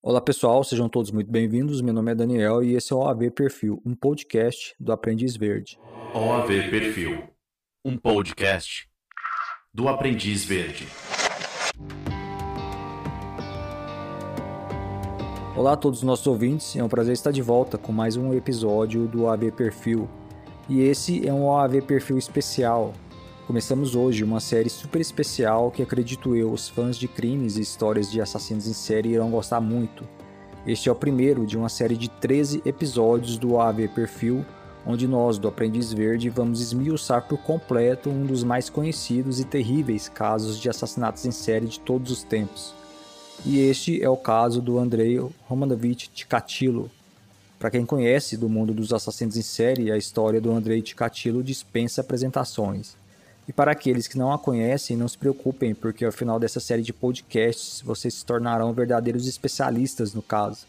Olá pessoal, sejam todos muito bem-vindos. Meu nome é Daniel e esse é o OAV Perfil, um podcast do Aprendiz Verde. OAV Perfil, um podcast do Aprendiz Verde. Olá a todos os nossos ouvintes, é um prazer estar de volta com mais um episódio do OAV Perfil. E esse é um OAV Perfil especial, Começamos hoje uma série super especial que acredito eu, os fãs de crimes e histórias de assassinos em série irão gostar muito. Este é o primeiro de uma série de 13 episódios do AV Perfil, onde nós, do Aprendiz Verde, vamos esmiuçar por completo um dos mais conhecidos e terríveis casos de assassinatos em série de todos os tempos. E este é o caso do Andrei Romanovich Ticatilo. Para quem conhece do mundo dos assassinos em série, a história do Andrei Ticatilo dispensa apresentações. E para aqueles que não a conhecem, não se preocupem, porque ao final dessa série de podcasts vocês se tornarão verdadeiros especialistas no caso.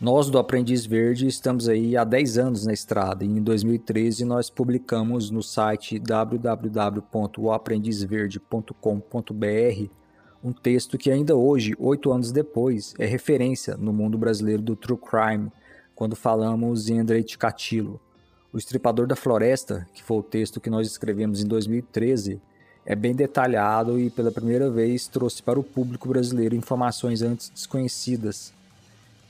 Nós do Aprendiz Verde estamos aí há 10 anos na estrada e em 2013 nós publicamos no site www.oaprendizverde.com.br um texto que ainda hoje, oito anos depois, é referência no mundo brasileiro do true crime, quando falamos em Andrei Ticatilo. O Estripador da Floresta, que foi o texto que nós escrevemos em 2013, é bem detalhado e pela primeira vez trouxe para o público brasileiro informações antes desconhecidas.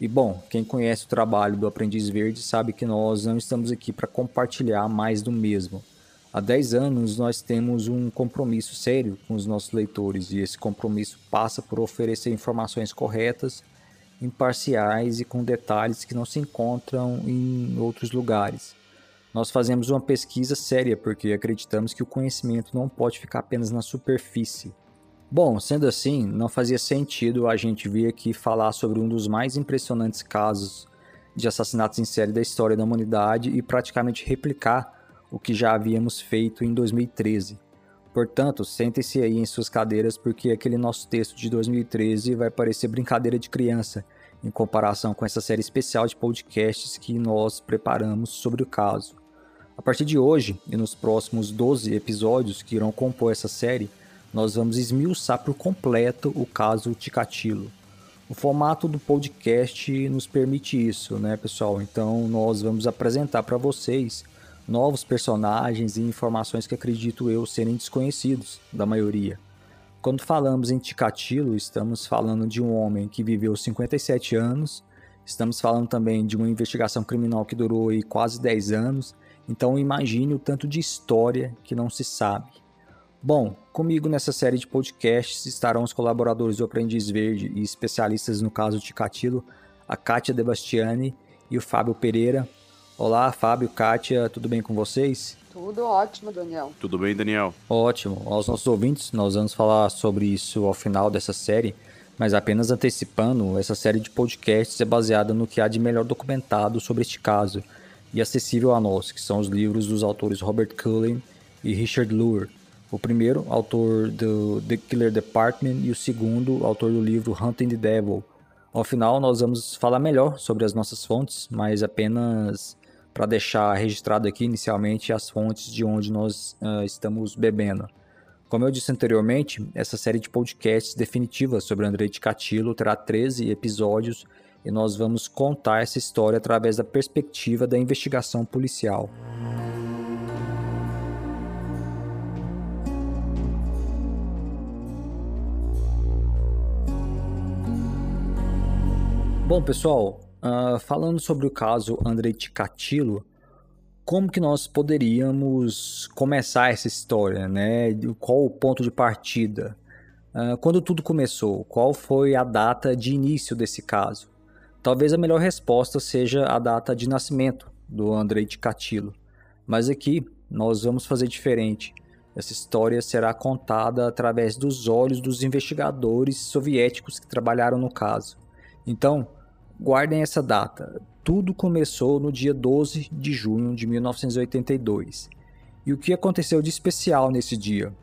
E bom, quem conhece o trabalho do Aprendiz Verde sabe que nós não estamos aqui para compartilhar mais do mesmo. Há 10 anos nós temos um compromisso sério com os nossos leitores e esse compromisso passa por oferecer informações corretas, imparciais e com detalhes que não se encontram em outros lugares. Nós fazemos uma pesquisa séria porque acreditamos que o conhecimento não pode ficar apenas na superfície. Bom, sendo assim, não fazia sentido a gente vir aqui falar sobre um dos mais impressionantes casos de assassinatos em série da história da humanidade e praticamente replicar o que já havíamos feito em 2013. Portanto, sentem-se aí em suas cadeiras porque aquele nosso texto de 2013 vai parecer brincadeira de criança em comparação com essa série especial de podcasts que nós preparamos sobre o caso. A partir de hoje e nos próximos 12 episódios que irão compor essa série, nós vamos esmiuçar por completo o caso Ticatilo. O formato do podcast nos permite isso, né, pessoal? Então, nós vamos apresentar para vocês novos personagens e informações que acredito eu serem desconhecidos da maioria. Quando falamos em Ticatilo, estamos falando de um homem que viveu 57 anos, estamos falando também de uma investigação criminal que durou quase 10 anos então imagine o tanto de história que não se sabe. Bom, comigo nessa série de podcasts estarão os colaboradores do Aprendiz Verde e especialistas no caso de Catilo, a Kátia Debastiani e o Fábio Pereira. Olá, Fábio, Kátia, tudo bem com vocês? Tudo ótimo, Daniel. Tudo bem, Daniel? Ótimo. Aos nossos ouvintes, nós vamos falar sobre isso ao final dessa série, mas apenas antecipando, essa série de podcasts é baseada no que há de melhor documentado sobre este caso e acessível a nós, que são os livros dos autores Robert Cullen e Richard Lure. O primeiro, autor do The Killer Department, e o segundo, autor do livro Hunting the Devil. Ao final, nós vamos falar melhor sobre as nossas fontes, mas apenas para deixar registrado aqui inicialmente as fontes de onde nós uh, estamos bebendo. Como eu disse anteriormente, essa série de podcasts definitiva sobre Andrei Ticatilo terá 13 episódios e nós vamos contar essa história através da perspectiva da investigação policial. Bom, pessoal, uh, falando sobre o caso Andrei Ticatilo, como que nós poderíamos começar essa história, né? Qual o ponto de partida? Uh, quando tudo começou? Qual foi a data de início desse caso? Talvez a melhor resposta seja a data de nascimento do Andrei Ticatilo, mas aqui nós vamos fazer diferente. Essa história será contada através dos olhos dos investigadores soviéticos que trabalharam no caso. Então, guardem essa data. Tudo começou no dia 12 de junho de 1982. E o que aconteceu de especial nesse dia?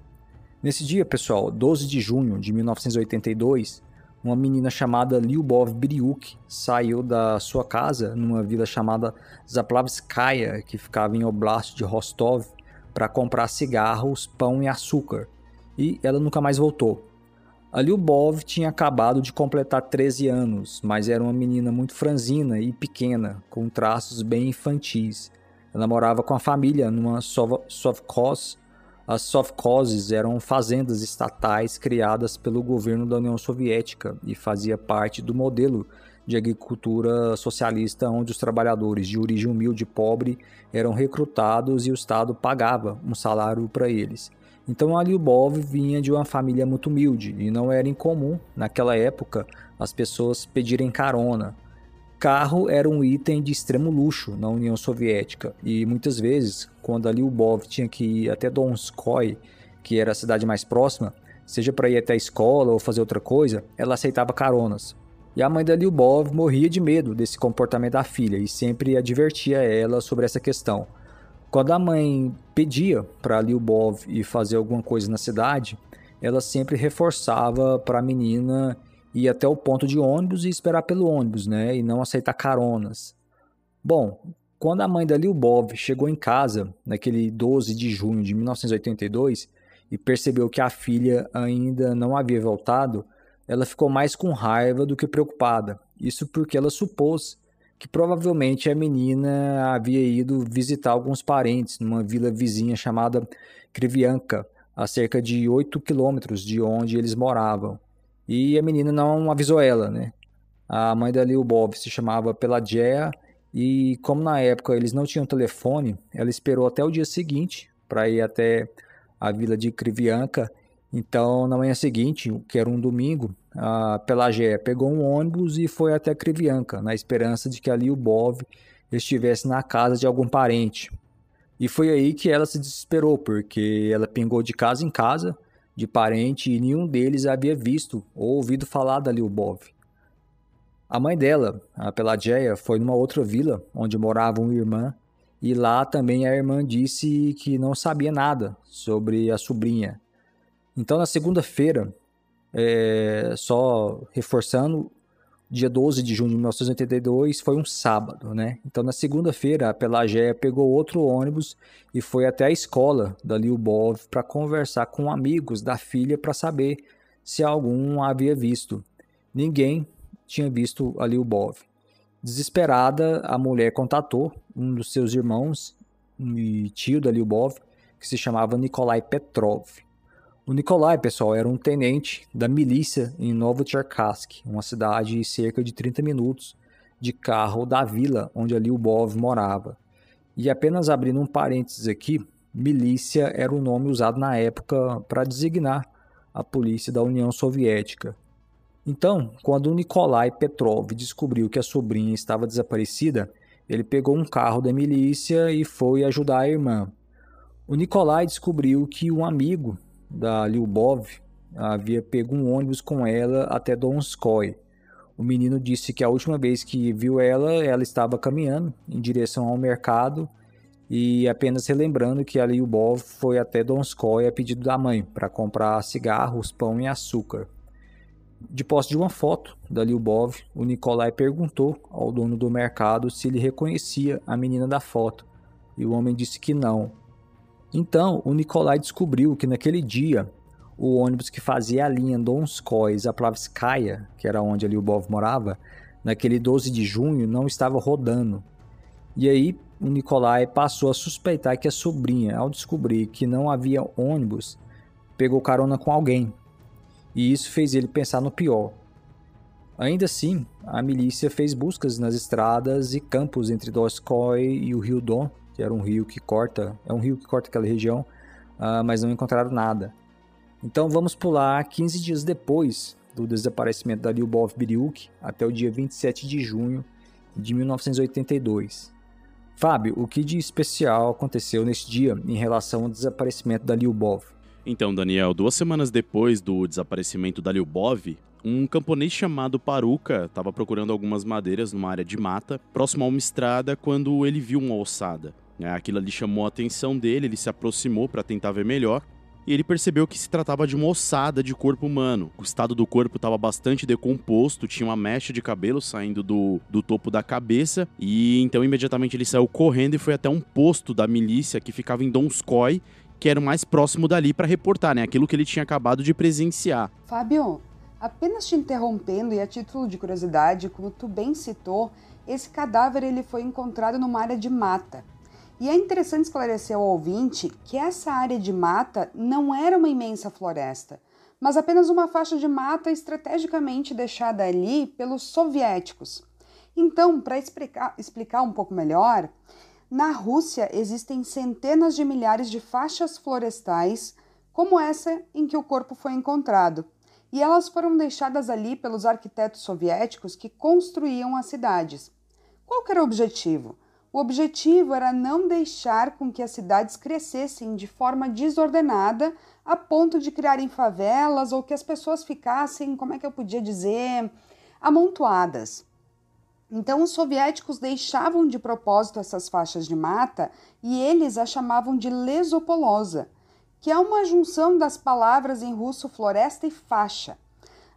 Nesse dia, pessoal, 12 de junho de 1982, uma menina chamada Lyubov Bryuk saiu da sua casa numa vila chamada Zaplavskaya, que ficava em Oblast de Rostov, para comprar cigarros, pão e açúcar. E ela nunca mais voltou. A Lyubov tinha acabado de completar 13 anos, mas era uma menina muito franzina e pequena, com traços bem infantis. Ela morava com a família numa sovkhoz. As sovkhozes eram fazendas estatais criadas pelo governo da União Soviética e fazia parte do modelo de agricultura socialista onde os trabalhadores de origem humilde e pobre eram recrutados e o Estado pagava um salário para eles. Então a Lyubov vinha de uma família muito humilde e não era incomum naquela época as pessoas pedirem carona. Carro era um item de extremo luxo na União Soviética e muitas vezes, quando a Lyubov tinha que ir até Donskoy, que era a cidade mais próxima, seja para ir até a escola ou fazer outra coisa, ela aceitava caronas. E a mãe da Lyubov morria de medo desse comportamento da filha e sempre advertia ela sobre essa questão. Quando a mãe pedia para Lyubov ir fazer alguma coisa na cidade, ela sempre reforçava para a menina ir até o ponto de ônibus e esperar pelo ônibus, né, e não aceitar caronas. Bom, quando a mãe da Lyubov chegou em casa, naquele 12 de junho de 1982, e percebeu que a filha ainda não havia voltado, ela ficou mais com raiva do que preocupada. Isso porque ela supôs que provavelmente a menina havia ido visitar alguns parentes numa vila vizinha chamada Krivianka, a cerca de 8 quilômetros de onde eles moravam. E a menina não avisou ela, né? A mãe da Lyubov se chamava Pelageia e como na época eles não tinham telefone, ela esperou até o dia seguinte para ir até a vila de Krivianka então, na manhã seguinte, que era um domingo, a Pelagéia pegou um ônibus e foi até Krivianka, na esperança de que ali o estivesse na casa de algum parente. E foi aí que ela se desesperou, porque ela pingou de casa em casa de parente e nenhum deles havia visto ou ouvido falar da Lyubov. A mãe dela, a Pelageia, foi numa outra vila onde morava uma irmã e lá também a irmã disse que não sabia nada sobre a sobrinha então, na segunda-feira, é, só reforçando, dia 12 de junho de 1982 foi um sábado, né? Então, na segunda-feira, a Pelagéia pegou outro ônibus e foi até a escola da Lyubov para conversar com amigos da filha para saber se algum havia visto. Ninguém tinha visto a Lyubov. Desesperada, a mulher contatou um dos seus irmãos e tio da Lyubov, que se chamava Nikolai Petrov. O Nikolai, pessoal, era um tenente da milícia em Novocherkassk, uma cidade cerca de 30 minutos de carro da vila onde ali o Bov morava. E apenas abrindo um parênteses aqui, milícia era o nome usado na época para designar a polícia da União Soviética. Então, quando Nikolai Petrov descobriu que a sobrinha estava desaparecida, ele pegou um carro da milícia e foi ajudar a irmã. O Nikolai descobriu que um amigo da Lyubov havia pego um ônibus com ela até Donskoy. O menino disse que a última vez que viu ela, ela estava caminhando em direção ao mercado e apenas relembrando que a Lyubov foi até Donskoy a pedido da mãe para comprar cigarros, pão e açúcar. De posse de uma foto da Lyubov, o Nikolai perguntou ao dono do mercado se ele reconhecia a menina da foto e o homem disse que não, então, o Nikolai descobriu que naquele dia, o ônibus que fazia a linha Donskoy-Zaplavskaya, que era onde ali o Bov morava, naquele 12 de junho não estava rodando. E aí o Nikolai passou a suspeitar que a sobrinha, ao descobrir que não havia ônibus, pegou carona com alguém. E isso fez ele pensar no pior. Ainda assim, a milícia fez buscas nas estradas e campos entre Donskoy e o rio Don que era um rio que corta, é um rio que corta aquela região, uh, mas não encontraram nada. Então vamos pular 15 dias depois do desaparecimento da Lyubov Biryuk até o dia 27 de junho de 1982. Fábio, o que de especial aconteceu nesse dia em relação ao desaparecimento da Lyubov? Então, Daniel, duas semanas depois do desaparecimento da Lyubov, um camponês chamado Paruca estava procurando algumas madeiras numa área de mata, próximo a uma estrada, quando ele viu uma ossada. É, aquilo ali chamou a atenção dele, ele se aproximou para tentar ver melhor e ele percebeu que se tratava de uma ossada de corpo humano. O estado do corpo estava bastante decomposto, tinha uma mecha de cabelo saindo do, do topo da cabeça, e então imediatamente ele saiu correndo e foi até um posto da milícia que ficava em Donskoy que era o mais próximo dali para reportar, né? Aquilo que ele tinha acabado de presenciar. Fábio, apenas te interrompendo e a título de curiosidade, como tu bem citou, esse cadáver ele foi encontrado numa área de mata. E é interessante esclarecer ao ouvinte que essa área de mata não era uma imensa floresta, mas apenas uma faixa de mata estrategicamente deixada ali pelos soviéticos. Então, para explicar, explicar um pouco melhor, na Rússia existem centenas de milhares de faixas florestais, como essa em que o corpo foi encontrado, e elas foram deixadas ali pelos arquitetos soviéticos que construíam as cidades. Qual era o objetivo? O objetivo era não deixar com que as cidades crescessem de forma desordenada a ponto de criarem favelas ou que as pessoas ficassem, como é que eu podia dizer, amontoadas. Então, os soviéticos deixavam de propósito essas faixas de mata e eles a chamavam de lesopolosa, que é uma junção das palavras em russo floresta e faixa.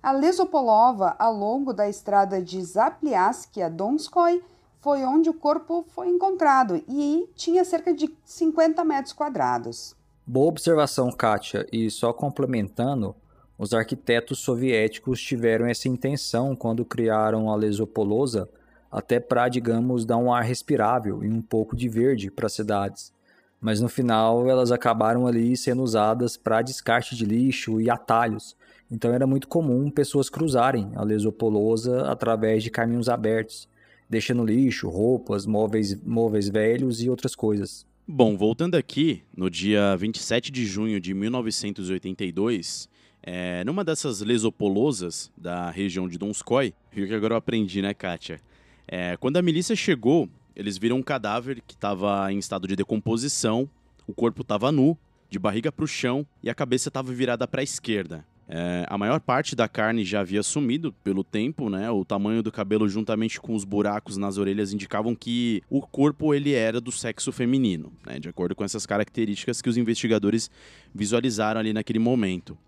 A Lesopolova, ao longo da estrada de Zapliask a Donskoy, foi onde o corpo foi encontrado e tinha cerca de 50 metros quadrados. Boa observação, Kátia. E só complementando, os arquitetos soviéticos tiveram essa intenção quando criaram a Lesopolosa, até para, digamos, dar um ar respirável e um pouco de verde para as cidades. Mas no final elas acabaram ali sendo usadas para descarte de lixo e atalhos. Então era muito comum pessoas cruzarem a Lesopolosa através de caminhos abertos deixando lixo, roupas, móveis, móveis velhos e outras coisas. Bom, voltando aqui, no dia 27 de junho de 1982, é, numa dessas lesopolosas da região de Donskoy, viu que agora eu aprendi, né, Kátia? É, quando a milícia chegou, eles viram um cadáver que estava em estado de decomposição, o corpo estava nu, de barriga para o chão e a cabeça estava virada para a esquerda. É, a maior parte da carne já havia sumido pelo tempo, né? O tamanho do cabelo juntamente com os buracos nas orelhas indicavam que o corpo ele era do sexo feminino, né? De acordo com essas características que os investigadores visualizaram ali naquele momento.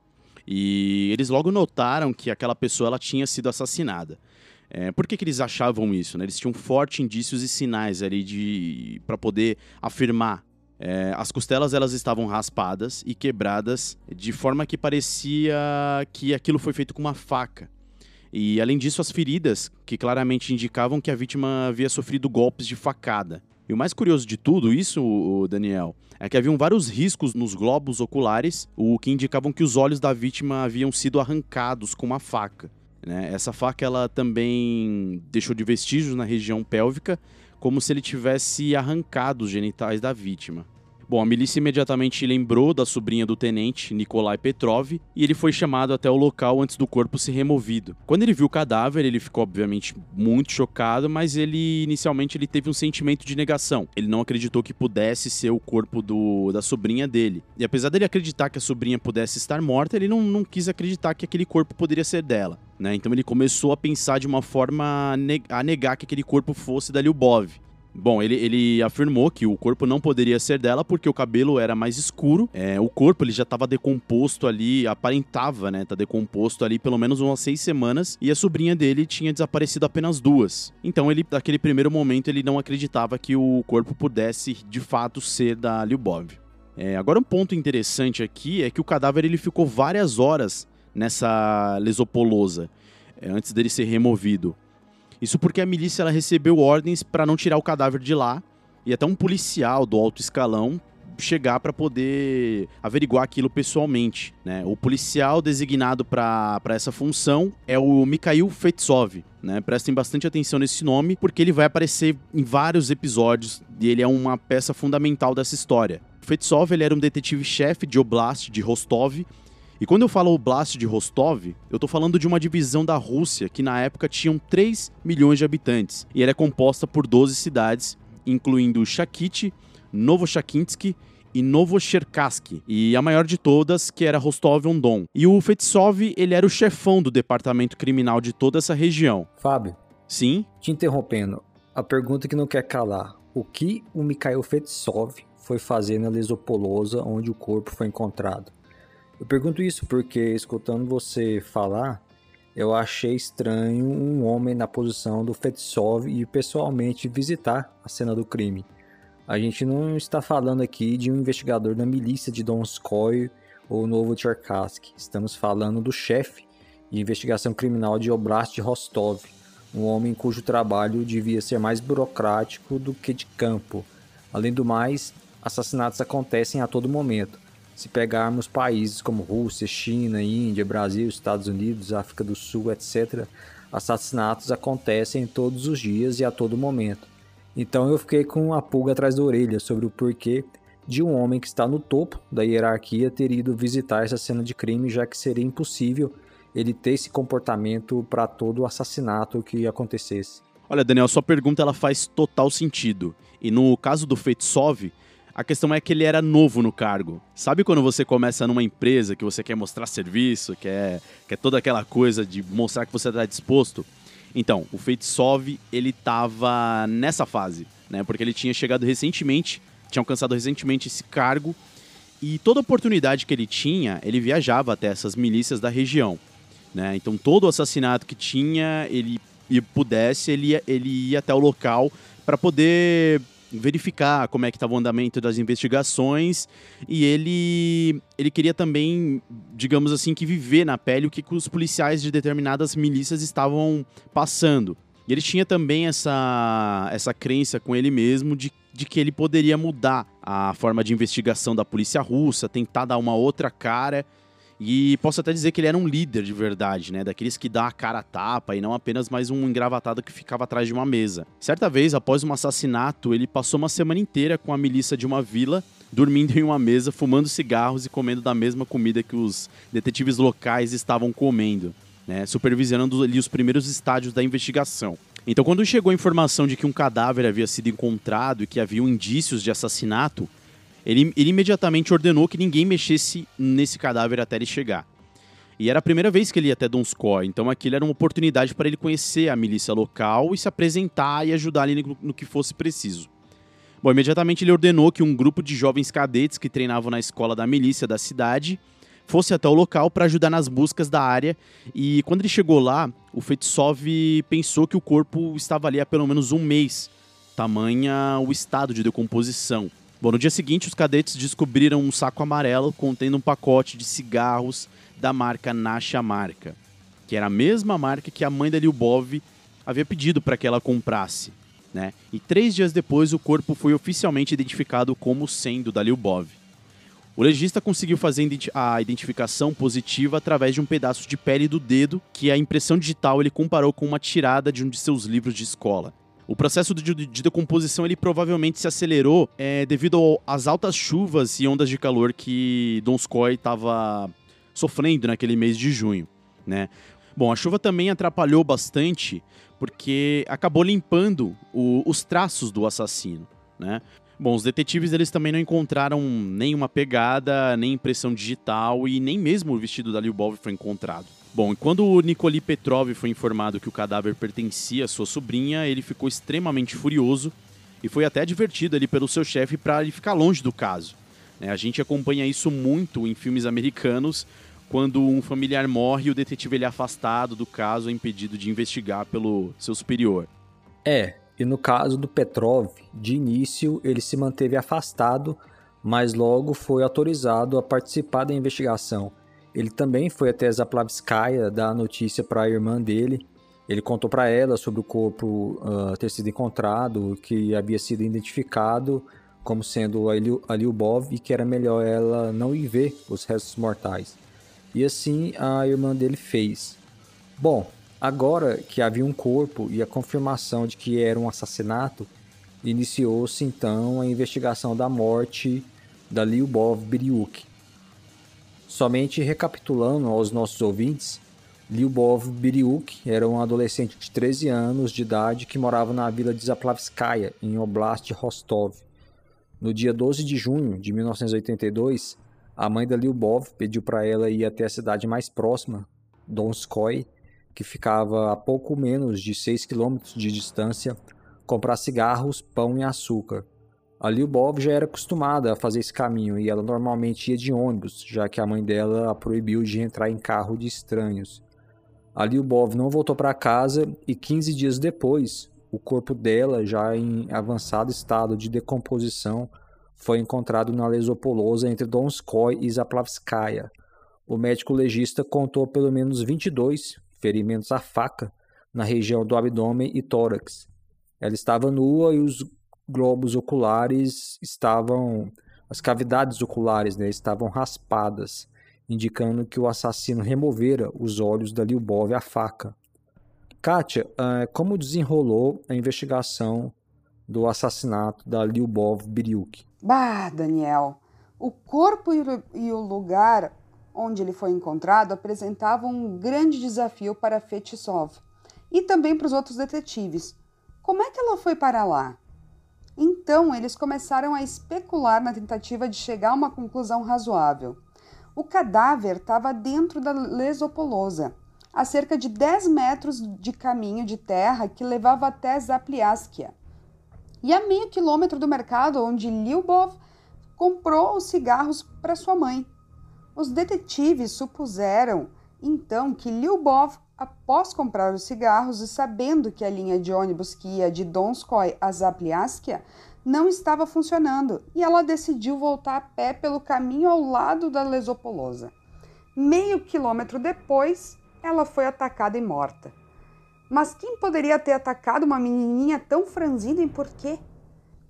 E eles logo notaram que aquela pessoa ela tinha sido assassinada. É, por que, que eles achavam isso? Né? Eles tinham fortes indícios e sinais ali de para poder afirmar é, as costelas elas estavam raspadas e quebradas de forma que parecia que aquilo foi feito com uma faca. E além disso, as feridas, que claramente indicavam que a vítima havia sofrido golpes de facada. E o mais curioso de tudo isso, Daniel, é que haviam vários riscos nos globos oculares, o que indicavam que os olhos da vítima haviam sido arrancados com uma faca. Né? Essa faca ela também deixou de vestígios na região pélvica como se ele tivesse arrancado os genitais da vítima. Bom, a milícia imediatamente lembrou da sobrinha do tenente, Nikolai Petrov, e ele foi chamado até o local antes do corpo ser removido. Quando ele viu o cadáver, ele ficou obviamente muito chocado, mas ele inicialmente ele teve um sentimento de negação. Ele não acreditou que pudesse ser o corpo do, da sobrinha dele. E apesar dele acreditar que a sobrinha pudesse estar morta, ele não, não quis acreditar que aquele corpo poderia ser dela. Né? Então ele começou a pensar de uma forma a negar que aquele corpo fosse da Lyubov. Bom, ele, ele afirmou que o corpo não poderia ser dela porque o cabelo era mais escuro. É, o corpo ele já estava decomposto ali, aparentava, né? Tá decomposto ali pelo menos umas seis semanas e a sobrinha dele tinha desaparecido apenas duas. Então ele, naquele primeiro momento, ele não acreditava que o corpo pudesse de fato ser da Lyubov. É, agora um ponto interessante aqui é que o cadáver ele ficou várias horas nessa lesopolosa é, antes dele ser removido. Isso porque a milícia ela recebeu ordens para não tirar o cadáver de lá e até um policial do alto escalão chegar para poder averiguar aquilo pessoalmente. Né? O policial designado para essa função é o Mikhail Fetsov. Né? Prestem bastante atenção nesse nome, porque ele vai aparecer em vários episódios e ele é uma peça fundamental dessa história. Fetsov ele era um detetive-chefe de Oblast de Rostov e quando eu falo Oblast de Rostov, eu tô falando de uma divisão da Rússia que na época tinham 3 milhões de habitantes e era é composta por 12 cidades, incluindo Shakit, Novoshakinsky e Novocherkask, e a maior de todas, que era Rostov-on-Don. E o Fetsov, ele era o chefão do departamento criminal de toda essa região. Fábio. Sim? Te interrompendo, a pergunta que não quer calar. O que o Mikhail Fetsov foi fazer na Lesopolosa, onde o corpo foi encontrado? Eu pergunto isso porque, escutando você falar, eu achei estranho um homem na posição do Fetsov ir pessoalmente visitar a cena do crime. A gente não está falando aqui de um investigador da milícia de Donskoy ou Novo Cherkassky. Estamos falando do chefe de investigação criminal de Oblast de Rostov, um homem cujo trabalho devia ser mais burocrático do que de campo. Além do mais, assassinatos acontecem a todo momento. Se pegarmos países como Rússia, China, Índia, Brasil, Estados Unidos, África do Sul, etc., assassinatos acontecem todos os dias e a todo momento. Então eu fiquei com a pulga atrás da orelha sobre o porquê de um homem que está no topo da hierarquia ter ido visitar essa cena de crime, já que seria impossível ele ter esse comportamento para todo assassinato que acontecesse. Olha, Daniel, sua pergunta ela faz total sentido. E no caso do Feitsov, a questão é que ele era novo no cargo. Sabe quando você começa numa empresa que você quer mostrar serviço, quer, quer toda aquela coisa de mostrar que você está disposto? Então, o Feitsov, ele estava nessa fase, né? Porque ele tinha chegado recentemente, tinha alcançado recentemente esse cargo e toda oportunidade que ele tinha, ele viajava até essas milícias da região, né? Então, todo assassinato que tinha, ele e pudesse, ele ia, ele ia até o local para poder verificar como é que estava o andamento das investigações e ele ele queria também, digamos assim, que viver na pele o que, os policiais de determinadas milícias estavam passando. E ele tinha também essa, essa crença com ele mesmo de, de que ele poderia mudar a forma de investigação da polícia russa, tentar dar uma outra cara e posso até dizer que ele era um líder de verdade, né? Daqueles que dá a cara a tapa e não apenas mais um engravatado que ficava atrás de uma mesa. Certa vez, após um assassinato, ele passou uma semana inteira com a milícia de uma vila, dormindo em uma mesa, fumando cigarros e comendo da mesma comida que os detetives locais estavam comendo, né? Supervisionando ali os primeiros estádios da investigação. Então, quando chegou a informação de que um cadáver havia sido encontrado e que havia indícios de assassinato, ele, ele imediatamente ordenou que ninguém mexesse nesse cadáver até ele chegar. E era a primeira vez que ele ia até Donskoy, então aquilo era uma oportunidade para ele conhecer a milícia local e se apresentar e ajudar ali no, no, que fosse preciso. Bom, imediatamente ele ordenou que um grupo de jovens cadetes que treinavam na escola da milícia da cidade fosse até o local para ajudar nas buscas da área. E quando ele chegou lá, o Fetsov pensou que o corpo estava ali há pelo menos um mês, tamanha o estado de decomposição. Bom, no dia seguinte, os cadetes descobriram um saco amarelo contendo um pacote de cigarros da marca Nasha Marca, que era a mesma marca que a mãe da Lyubov havia pedido para que ela comprasse. Né? E três dias depois, o corpo foi oficialmente identificado como sendo da Lyubov. O legista conseguiu fazer a identificação positiva através de um pedaço de pele do dedo que a impressão digital ele comparou com uma tirada de um de seus livros de escola. O processo de, de decomposição ele provavelmente se acelerou é, devido às altas chuvas e ondas de calor que Donskoy estava sofrendo naquele mês de junho, né? Bom, a chuva também atrapalhou bastante porque acabou limpando o, os traços do assassino, né? Bom, os detetives eles também não encontraram nenhuma pegada, nem impressão digital e nem mesmo o vestido da Lyubov foi encontrado. Bom, e quando o Nikoli Petrov foi informado que o cadáver pertencia à sua sobrinha, ele ficou extremamente furioso e foi até advertido ali pelo seu chefe para ele ficar longe do caso. É, a gente acompanha isso muito em filmes americanos, quando um familiar morre e o detetive ele é afastado do caso, é impedido de investigar pelo seu superior. É, e no caso do Petrov, de início ele se manteve afastado, mas logo foi autorizado a participar da investigação ele também foi até Zaplavskaya dar a notícia para a irmã dele. Ele contou para ela sobre o corpo uh, ter sido encontrado, que havia sido identificado como sendo a Lyubov e que era melhor ela não ir ver os restos mortais. E assim a irmã dele fez. Bom, agora que havia um corpo e a confirmação de que era um assassinato, iniciou-se então a investigação da morte da Lyubov Biryuk, Somente recapitulando aos nossos ouvintes, Lyubov Biryuk era um adolescente de 13 anos de idade que morava na vila de Zaplavskaya, em Oblast Rostov. No dia 12 de junho de 1982, a mãe da Lyubov pediu para ela ir até a cidade mais próxima, Donskoy, que ficava a pouco menos de 6 quilômetros de distância, comprar cigarros, pão e açúcar. A Lyubov já era acostumada a fazer esse caminho e ela normalmente ia de ônibus, já que a mãe dela a proibiu de entrar em carro de estranhos. A Lyubov não voltou para casa e 15 dias depois, o corpo dela, já em avançado estado de decomposição, foi encontrado na Lesopolosa entre Donskoy e Zaplavskaya. O médico legista contou pelo menos 22 ferimentos à faca na região do abdômen e tórax. Ela estava nua e os globos oculares estavam, as cavidades oculares né, estavam raspadas, indicando que o assassino removera os olhos da Lyubov à faca. Kátia, uh, como desenrolou a investigação do assassinato da Lyubov Biryuk? Bah, Daniel, o corpo e o lugar onde ele foi encontrado apresentavam um grande desafio para Fetisov e também para os outros detetives. Como é que ela foi para lá? Então, eles começaram a especular na tentativa de chegar a uma conclusão razoável. O cadáver estava dentro da Lesopolosa, a cerca de 10 metros de caminho de terra que levava até Zapliaskia, e a meio quilômetro do mercado onde Lyubov comprou os cigarros para sua mãe. Os detetives supuseram então que Lyubov, após comprar os cigarros e sabendo que a linha de ônibus que ia de Donskoy a Zapliaskia não estava funcionando e ela decidiu voltar a pé pelo caminho ao lado da Lesopolosa. Meio quilômetro depois, ela foi atacada e morta. Mas quem poderia ter atacado uma menininha tão franzida e por quê?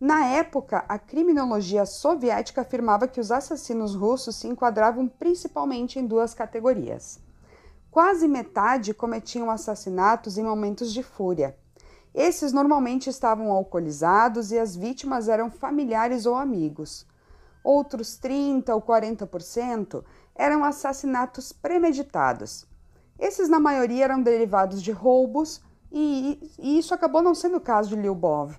Na época, a criminologia soviética afirmava que os assassinos russos se enquadravam principalmente em duas categorias. Quase metade cometiam assassinatos em momentos de fúria. Esses normalmente estavam alcoolizados e as vítimas eram familiares ou amigos. Outros 30 ou 40% eram assassinatos premeditados. Esses, na maioria, eram derivados de roubos, e, e isso acabou não sendo o caso de Lyubov.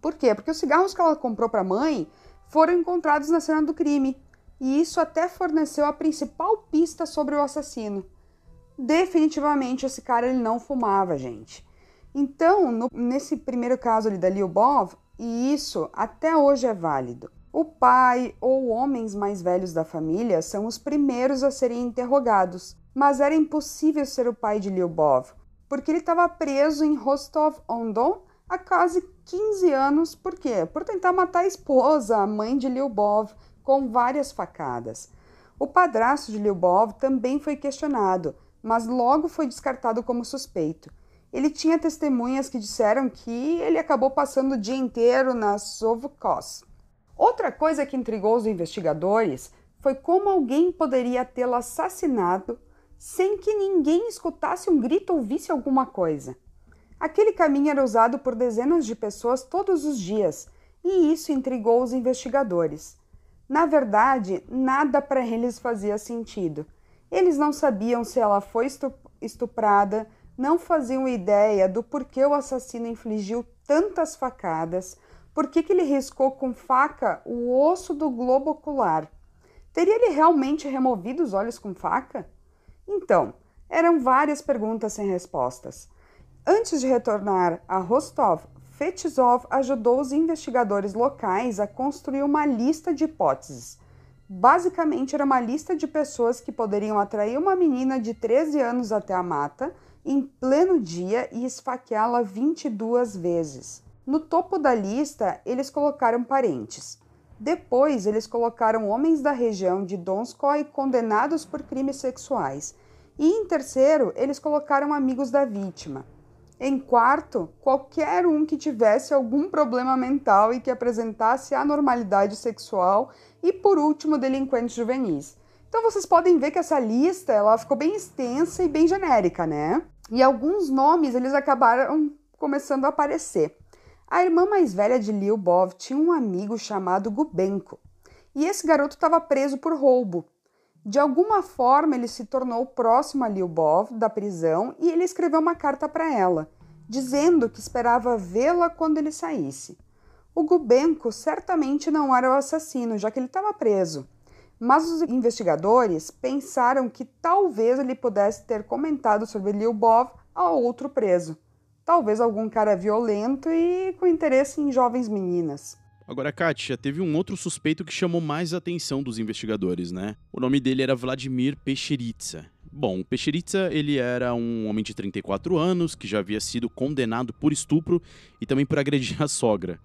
Por quê? Porque os cigarros que ela comprou para a mãe foram encontrados na cena do crime, e isso até forneceu a principal pista sobre o assassino. Definitivamente esse cara ele não fumava, gente. Então, no, nesse primeiro caso ali da Lyubov, e isso até hoje é válido. O pai ou homens mais velhos da família são os primeiros a serem interrogados, mas era impossível ser o pai de Lyubov, porque ele estava preso em Rostov-on-Don há quase 15 anos. Por quê? Por tentar matar a esposa, a mãe de Lyubov, com várias facadas. O padrasto de Lyubov também foi questionado, mas logo foi descartado como suspeito. Ele tinha testemunhas que disseram que ele acabou passando o dia inteiro na Sovkos. Outra coisa que intrigou os investigadores foi como alguém poderia tê-lo assassinado sem que ninguém escutasse um grito ou visse alguma coisa. Aquele caminho era usado por dezenas de pessoas todos os dias, e isso intrigou os investigadores. Na verdade, nada para eles fazia sentido. Eles não sabiam se ela foi estuprada, não faziam ideia do porquê o assassino infligiu tantas facadas, por que ele riscou com faca o osso do globo ocular. Teria ele realmente removido os olhos com faca? Então, eram várias perguntas sem respostas. Antes de retornar a Rostov, Fetisov ajudou os investigadores locais a construir uma lista de hipóteses. Basicamente, era uma lista de pessoas que poderiam atrair uma menina de 13 anos até a mata em pleno dia e esfaqueá-la 22 vezes. No topo da lista, eles colocaram parentes. Depois, eles colocaram homens da região de Donskoy condenados por crimes sexuais. E em terceiro, eles colocaram amigos da vítima. Em quarto, qualquer um que tivesse algum problema mental e que apresentasse anormalidade sexual. E por último, delinquentes juvenis. Então vocês podem ver que essa lista ela ficou bem extensa e bem genérica, né? E alguns nomes eles acabaram começando a aparecer. A irmã mais velha de Lyubov tinha um amigo chamado Gubenko, e esse garoto estava preso por roubo. De alguma forma, ele se tornou próximo a Lyubov da prisão e ele escreveu uma carta para ela, dizendo que esperava vê-la quando ele saísse. O Gubenko certamente não era o assassino, já que ele estava preso. Mas os investigadores pensaram que talvez ele pudesse ter comentado sobre Lyubov a outro preso talvez algum cara violento e com interesse em jovens meninas. Agora, Kátia, teve um outro suspeito que chamou mais a atenção dos investigadores, né? O nome dele era Vladimir Pecheritsa. Bom, o Peixeritza, ele era um homem de 34 anos, que já havia sido condenado por estupro e também por agredir a sogra.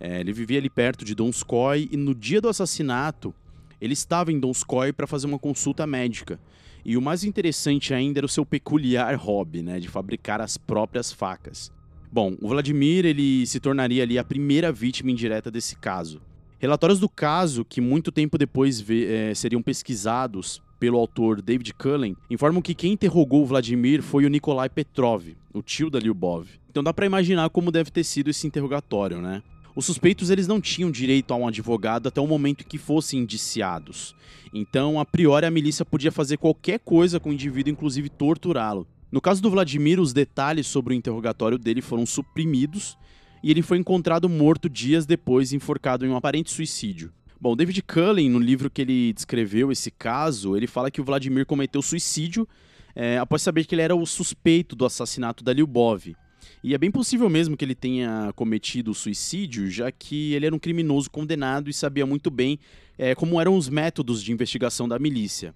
É, ele vivia ali perto de Donskoy e no dia do assassinato, ele estava em Donskoy para fazer uma consulta médica. E o mais interessante ainda era o seu peculiar hobby, né, de fabricar as próprias facas. Bom, o Vladimir ele se tornaria ali a primeira vítima indireta desse caso. Relatórios do caso, que muito tempo depois é, seriam pesquisados pelo autor David Cullen, informam que quem interrogou o Vladimir foi o Nikolai Petrov, o tio da Lyubov. Então dá para imaginar como deve ter sido esse interrogatório, né? Os suspeitos eles não tinham direito a um advogado até o momento em que fossem indiciados. Então, a priori, a milícia podia fazer qualquer coisa com o indivíduo, inclusive torturá-lo. No caso do Vladimir, os detalhes sobre o interrogatório dele foram suprimidos e ele foi encontrado morto dias depois, enforcado em um aparente suicídio. Bom, David Cullen, no livro que ele descreveu esse caso, ele fala que o Vladimir cometeu suicídio é, após saber que ele era o suspeito do assassinato da Lyubov. E é bem possível mesmo que ele tenha cometido o suicídio, já que ele era um criminoso condenado e sabia muito bem é, como eram os métodos de investigação da milícia.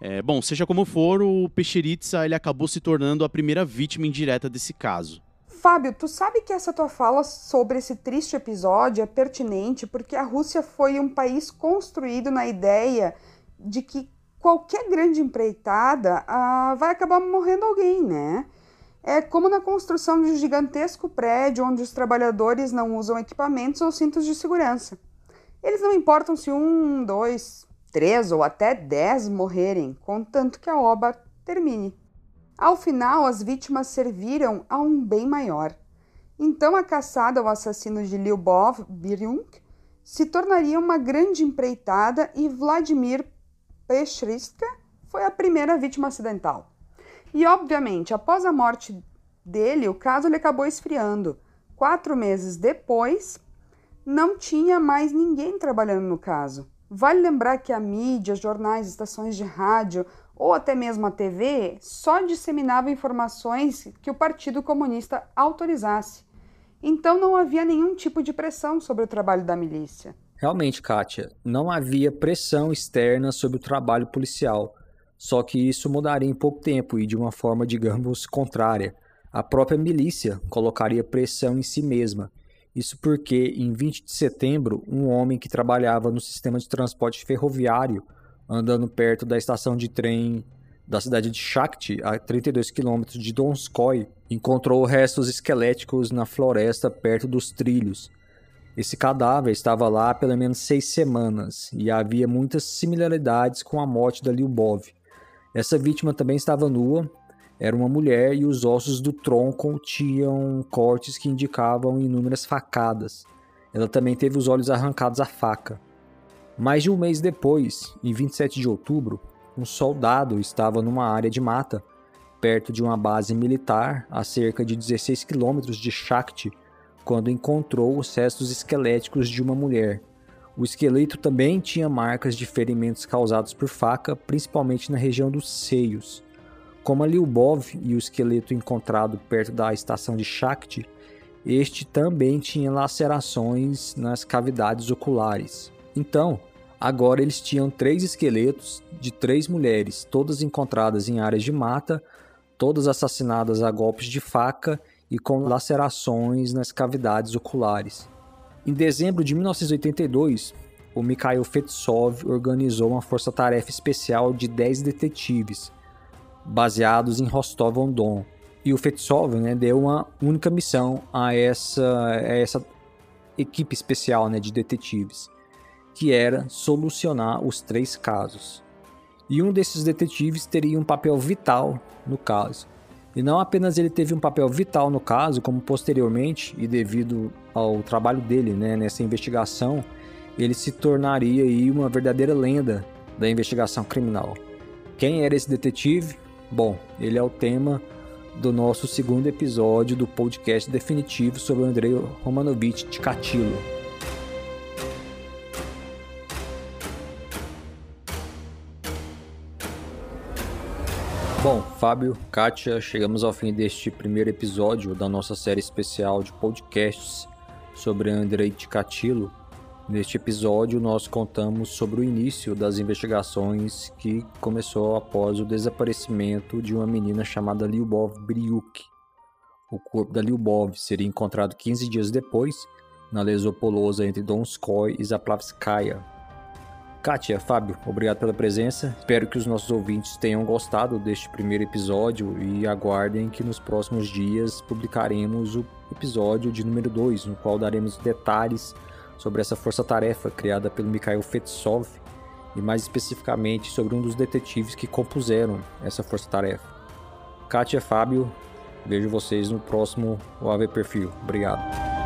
É, bom, seja como for, o Pecheritza ele acabou se tornando a primeira vítima indireta desse caso. Fábio, tu sabe que essa tua fala sobre esse triste episódio é pertinente porque a Rússia foi um país construído na ideia de que qualquer grande empreitada ah, vai acabar morrendo alguém, né? É como na construção de um gigantesco prédio onde os trabalhadores não usam equipamentos ou cintos de segurança. Eles não importam se um, dois, três ou até dez morrerem, contanto que a obra termine. Ao final, as vítimas serviram a um bem maior. Então, a caçada ao assassino de Lyubov Biryunk se tornaria uma grande empreitada e Vladimir Pechristka foi a primeira vítima acidental. E, obviamente, após a morte dele, o caso ele acabou esfriando. Quatro meses depois, não tinha mais ninguém trabalhando no caso. Vale lembrar que a mídia, jornais, estações de rádio ou até mesmo a TV só disseminava informações que o Partido Comunista autorizasse. Então não havia nenhum tipo de pressão sobre o trabalho da milícia. Realmente, Kátia, não havia pressão externa sobre o trabalho policial. Só que isso mudaria em pouco tempo e de uma forma, digamos, contrária. A própria milícia colocaria pressão em si mesma. Isso porque, em 20 de setembro, um homem que trabalhava no sistema de transporte ferroviário andando perto da estação de trem da cidade de Shakti, a 32 quilômetros de Donskoy, encontrou restos esqueléticos na floresta perto dos trilhos. Esse cadáver estava lá há pelo menos seis semanas e havia muitas similaridades com a morte da Lyubov. Essa vítima também estava nua, era uma mulher e os ossos do tronco tinham cortes que indicavam inúmeras facadas. Ela também teve os olhos arrancados à faca. Mais de um mês depois, em 27 de outubro, um soldado estava numa área de mata, perto de uma base militar a cerca de 16 quilômetros de Shakti, quando encontrou os restos esqueléticos de uma mulher. O esqueleto também tinha marcas de ferimentos causados por faca, principalmente na região dos seios. Como a Lyubov e o esqueleto encontrado perto da estação de Shakti, este também tinha lacerações nas cavidades oculares. Então, Agora eles tinham três esqueletos de três mulheres, todas encontradas em áreas de mata, todas assassinadas a golpes de faca e com lacerações nas cavidades oculares. Em dezembro de 1982, o Mikhail Fetsov organizou uma força-tarefa especial de 10 detetives, baseados em Rostov-on-Don. E o Fetsov né, deu uma única missão a essa, a essa equipe especial né, de detetives que era solucionar os três casos. E um desses detetives teria um papel vital no caso. E não apenas ele teve um papel vital no caso, como posteriormente, e devido ao trabalho dele né, nessa investigação, ele se tornaria aí uma verdadeira lenda da investigação criminal. Quem era esse detetive? Bom, ele é o tema do nosso segundo episódio do podcast definitivo sobre o Andrei Romanovich Ticatilo. Bom, Fábio, Kátia, chegamos ao fim deste primeiro episódio da nossa série especial de podcasts sobre Andrei Ticatilo. Neste episódio, nós contamos sobre o início das investigações que começou após o desaparecimento de uma menina chamada Lyubov Briuk. O corpo da Lyubov seria encontrado 15 dias depois, na Lesopolosa entre Donskoy e Zaplavskaya. Kátia, Fábio, obrigado pela presença. Espero que os nossos ouvintes tenham gostado deste primeiro episódio e aguardem que nos próximos dias publicaremos o episódio de número 2, no qual daremos detalhes sobre essa força-tarefa criada pelo Mikhail Fetsov e mais especificamente sobre um dos detetives que compuseram essa força-tarefa. Kátia Fábio, vejo vocês no próximo OAV Perfil. Obrigado.